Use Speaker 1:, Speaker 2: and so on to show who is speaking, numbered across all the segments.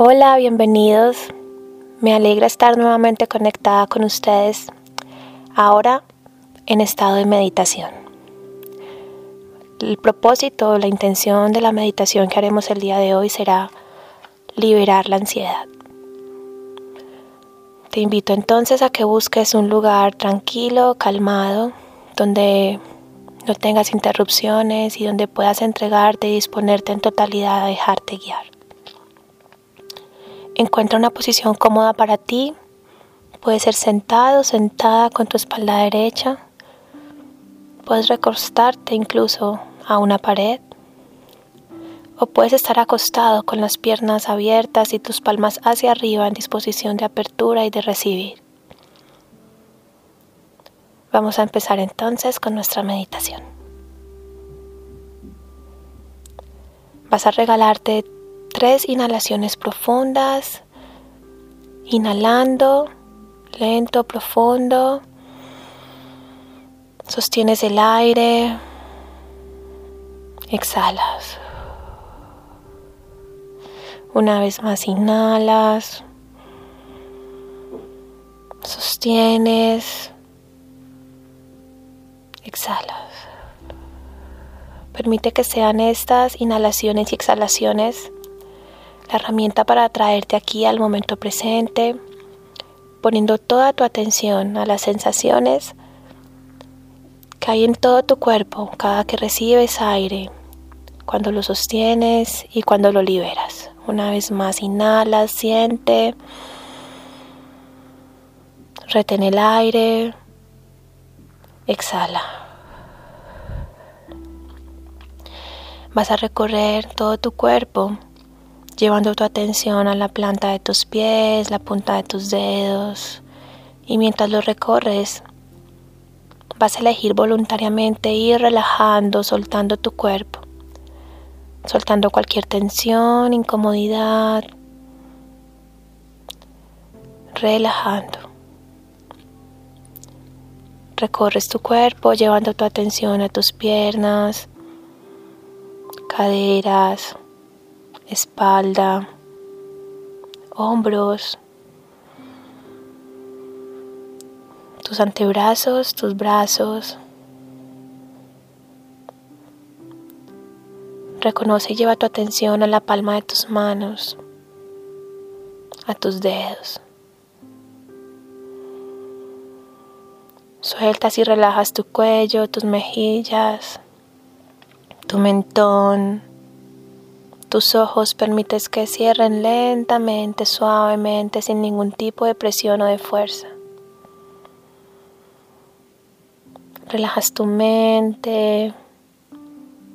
Speaker 1: Hola, bienvenidos. Me alegra estar nuevamente conectada con ustedes, ahora en estado de meditación. El propósito, la intención de la meditación que haremos el día de hoy será liberar la ansiedad. Te invito entonces a que busques un lugar tranquilo, calmado, donde no tengas interrupciones y donde puedas entregarte y disponerte en totalidad a dejarte guiar. Encuentra una posición cómoda para ti. Puedes ser sentado, sentada con tu espalda derecha. Puedes recostarte incluso a una pared. O puedes estar acostado con las piernas abiertas y tus palmas hacia arriba en disposición de apertura y de recibir. Vamos a empezar entonces con nuestra meditación. Vas a regalarte tres inhalaciones profundas, inhalando, lento, profundo. Sostienes el aire, exhalas. Una vez más inhalas, sostienes, exhalas. Permite que sean estas inhalaciones y exhalaciones la herramienta para atraerte aquí al momento presente, poniendo toda tu atención a las sensaciones que hay en todo tu cuerpo cada que recibes aire, cuando lo sostienes y cuando lo liberas. Una vez más, inhala, siente, retén el aire, exhala. Vas a recorrer todo tu cuerpo llevando tu atención a la planta de tus pies, la punta de tus dedos, y mientras lo recorres, vas a elegir voluntariamente ir relajando, soltando tu cuerpo, soltando cualquier tensión, incomodidad, relajando. Recorres tu cuerpo llevando tu atención a tus piernas, caderas, espalda, hombros, tus antebrazos, tus brazos. Reconoce y lleva tu atención a la palma de tus manos, a tus dedos. Sueltas y relajas tu cuello, tus mejillas, tu mentón, tus ojos permites que cierren lentamente, suavemente, sin ningún tipo de presión o de fuerza. Relajas tu mente,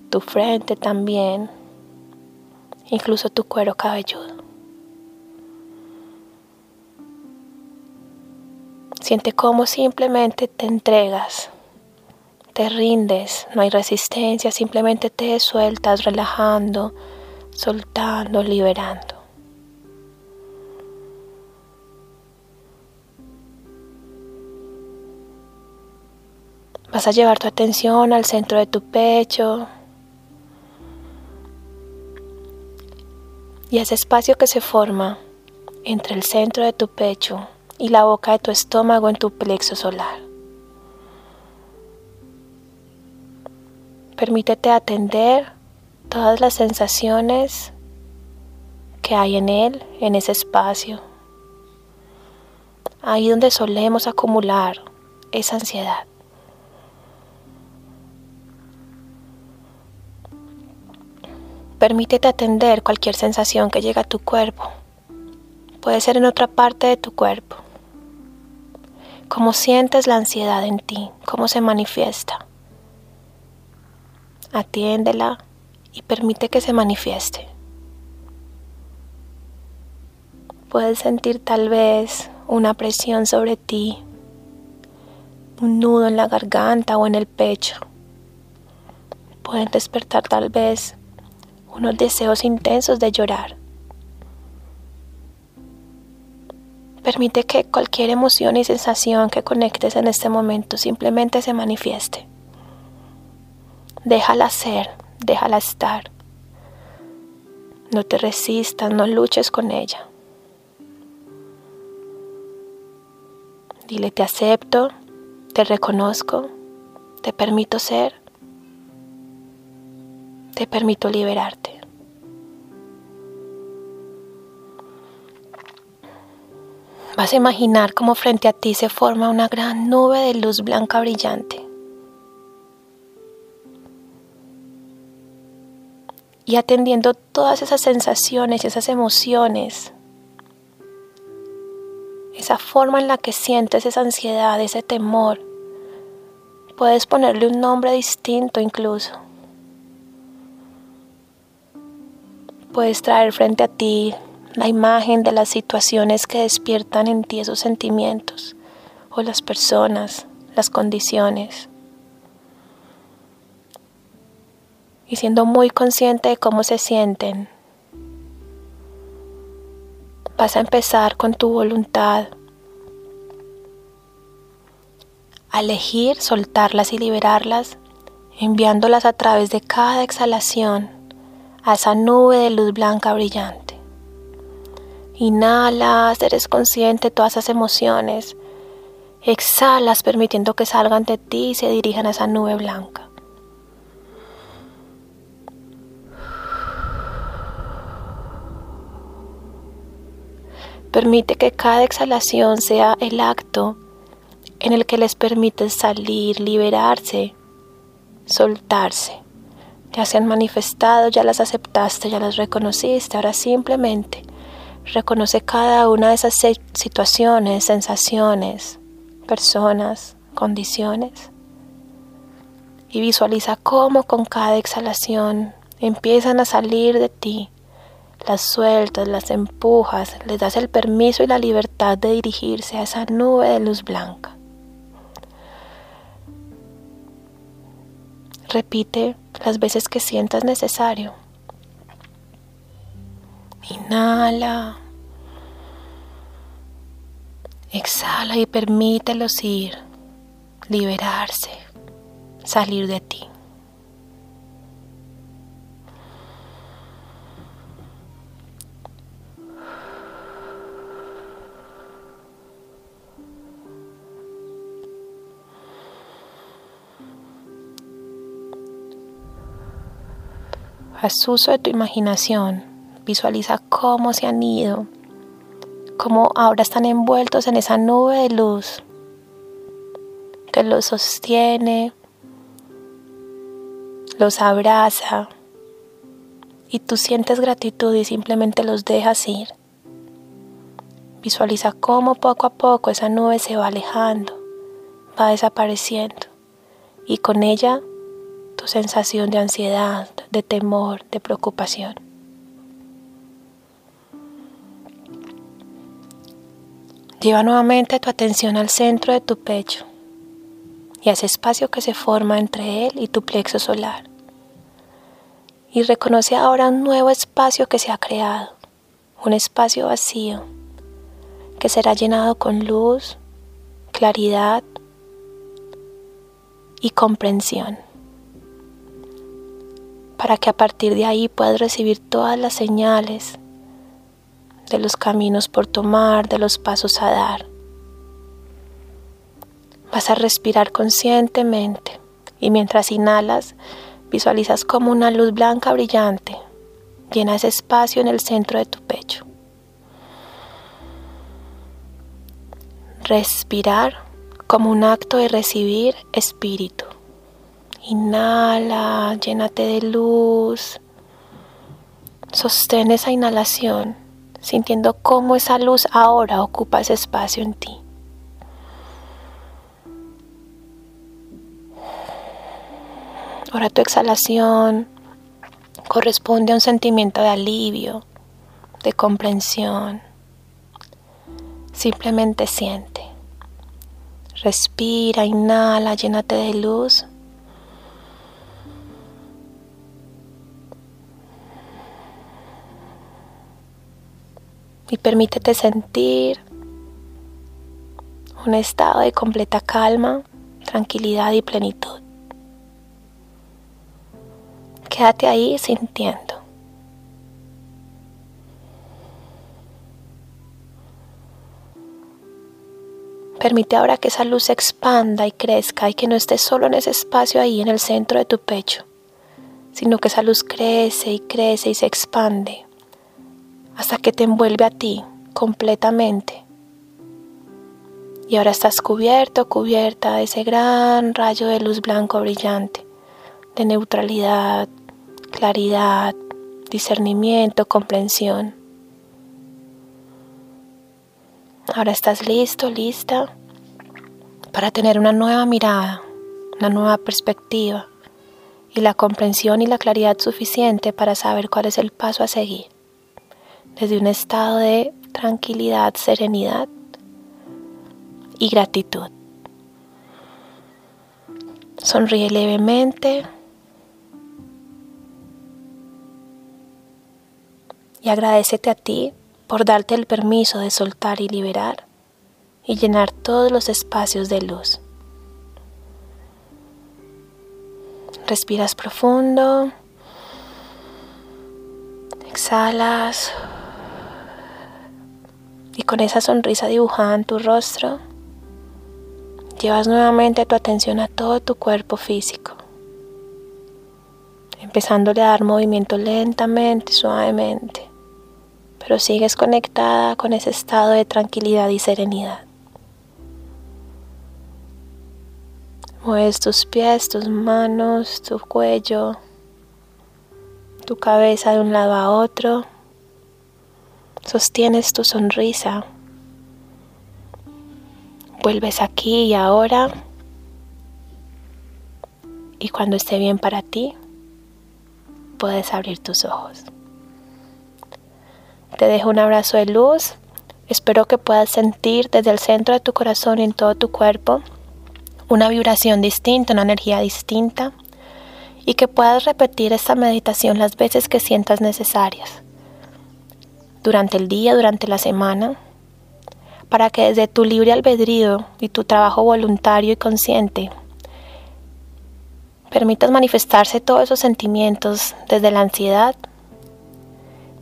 Speaker 1: tu frente también, incluso tu cuero cabelludo. Siente cómo simplemente te entregas, te rindes, no hay resistencia, simplemente te sueltas relajando soltando, liberando. Vas a llevar tu atención al centro de tu pecho y ese espacio que se forma entre el centro de tu pecho y la boca de tu estómago en tu plexo solar. Permítete atender todas las sensaciones que hay en él, en ese espacio. Ahí donde solemos acumular esa ansiedad. Permítete atender cualquier sensación que llegue a tu cuerpo. Puede ser en otra parte de tu cuerpo. ¿Cómo sientes la ansiedad en ti? ¿Cómo se manifiesta? Atiéndela y permite que se manifieste. Puedes sentir tal vez una presión sobre ti, un nudo en la garganta o en el pecho. Pueden despertar tal vez unos deseos intensos de llorar. Permite que cualquier emoción y sensación que conectes en este momento simplemente se manifieste. Déjala ser déjala estar. No te resistas, no luches con ella. Dile, te acepto, te reconozco, te permito ser, te permito liberarte. Vas a imaginar cómo frente a ti se forma una gran nube de luz blanca brillante. Y atendiendo todas esas sensaciones, esas emociones, esa forma en la que sientes esa ansiedad, ese temor, puedes ponerle un nombre distinto incluso. Puedes traer frente a ti la imagen de las situaciones que despiertan en ti esos sentimientos, o las personas, las condiciones. Y siendo muy consciente de cómo se sienten, vas a empezar con tu voluntad a elegir soltarlas y liberarlas, enviándolas a través de cada exhalación a esa nube de luz blanca brillante. Inhalas, eres consciente de todas esas emociones. Exhalas permitiendo que salgan de ti y se dirijan a esa nube blanca. Permite que cada exhalación sea el acto en el que les permites salir, liberarse, soltarse. Ya se han manifestado, ya las aceptaste, ya las reconociste, ahora simplemente Reconoce cada una de esas situaciones, sensaciones, personas, condiciones. Y visualiza cómo con cada exhalación empiezan a salir de ti. Las sueltas, las empujas, les das el permiso y la libertad de dirigirse a esa nube de luz blanca. Repite las veces que sientas necesario. Inhala. Exhala y permítelos ir, liberarse, salir de ti. Haz uso de tu imaginación Visualiza cómo se han ido, cómo ahora están envueltos en esa nube de luz que los sostiene, los abraza y tú sientes gratitud y simplemente los dejas ir. Visualiza cómo poco a poco esa nube se va alejando, va desapareciendo y con ella tu sensación de ansiedad, de temor, de preocupación. Lleva nuevamente tu atención al centro de tu pecho y a ese espacio que se forma entre él y tu plexo solar. Y reconoce ahora un nuevo espacio que se ha creado, un espacio vacío, que será llenado con luz, claridad y comprensión, para que a partir de ahí puedas recibir todas las señales de los caminos por tomar, de los pasos a dar. Vas a respirar conscientemente y mientras inhalas visualizas como una luz blanca brillante llena ese espacio en el centro de tu pecho. Respirar como un acto de recibir espíritu. Inhala, llénate de luz. Sostén esa inhalación sintiendo cómo esa luz ahora ocupa ese espacio en ti. Ahora tu exhalación corresponde a un sentimiento de alivio, de comprensión. Simplemente siente. Respira, inhala, llénate de luz. y permítete sentir un estado de completa calma, tranquilidad y plenitud. Quédate ahí sintiendo. Permite ahora que esa luz se expanda y crezca y que no estés solo en ese espacio ahí en el centro de tu pecho, sino que esa luz crece y crece y se expande hasta que te envuelve a ti completamente. Y ahora estás cubierto, cubierta de ese gran rayo de luz blanco brillante, de neutralidad, claridad, discernimiento, comprensión. Ahora estás listo, lista para tener una nueva mirada, una nueva perspectiva y la comprensión y la claridad suficiente para saber cuál es el paso a seguir. Desde un estado de tranquilidad, serenidad y gratitud. Sonríe levemente y agradecete a ti por darte el permiso de soltar y liberar y llenar todos los espacios de luz. Respiras profundo, exhalas y con esa sonrisa dibujada en tu rostro, llevas nuevamente tu atención a todo tu cuerpo físico, empezándole a dar movimiento lentamente suavemente pero sigues conectada con ese estado de tranquilidad y serenidad. Mueves tus pies, tus manos, tu cuello, tu cabeza de un lado a otro. Sostienes tu sonrisa. Vuelves aquí y ahora. Y cuando esté bien para ti, puedes abrir tus ojos. Te dejo un abrazo de luz. Espero que puedas sentir desde el centro de tu corazón y en todo tu cuerpo una vibración distinta, una energía distinta y que puedas repetir esta meditación las veces que sientas necesarias. Durante el día, durante la semana, para que desde tu libre albedrío y tu trabajo voluntario y consciente permitas manifestarse todos esos sentimientos desde la ansiedad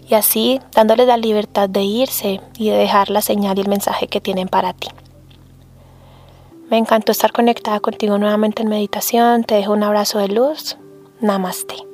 Speaker 1: y así dándoles la libertad de irse y de dejar la señal y el mensaje que tienen para ti. Me encantó estar conectada contigo nuevamente en meditación. Te dejo un abrazo de luz. Namaste.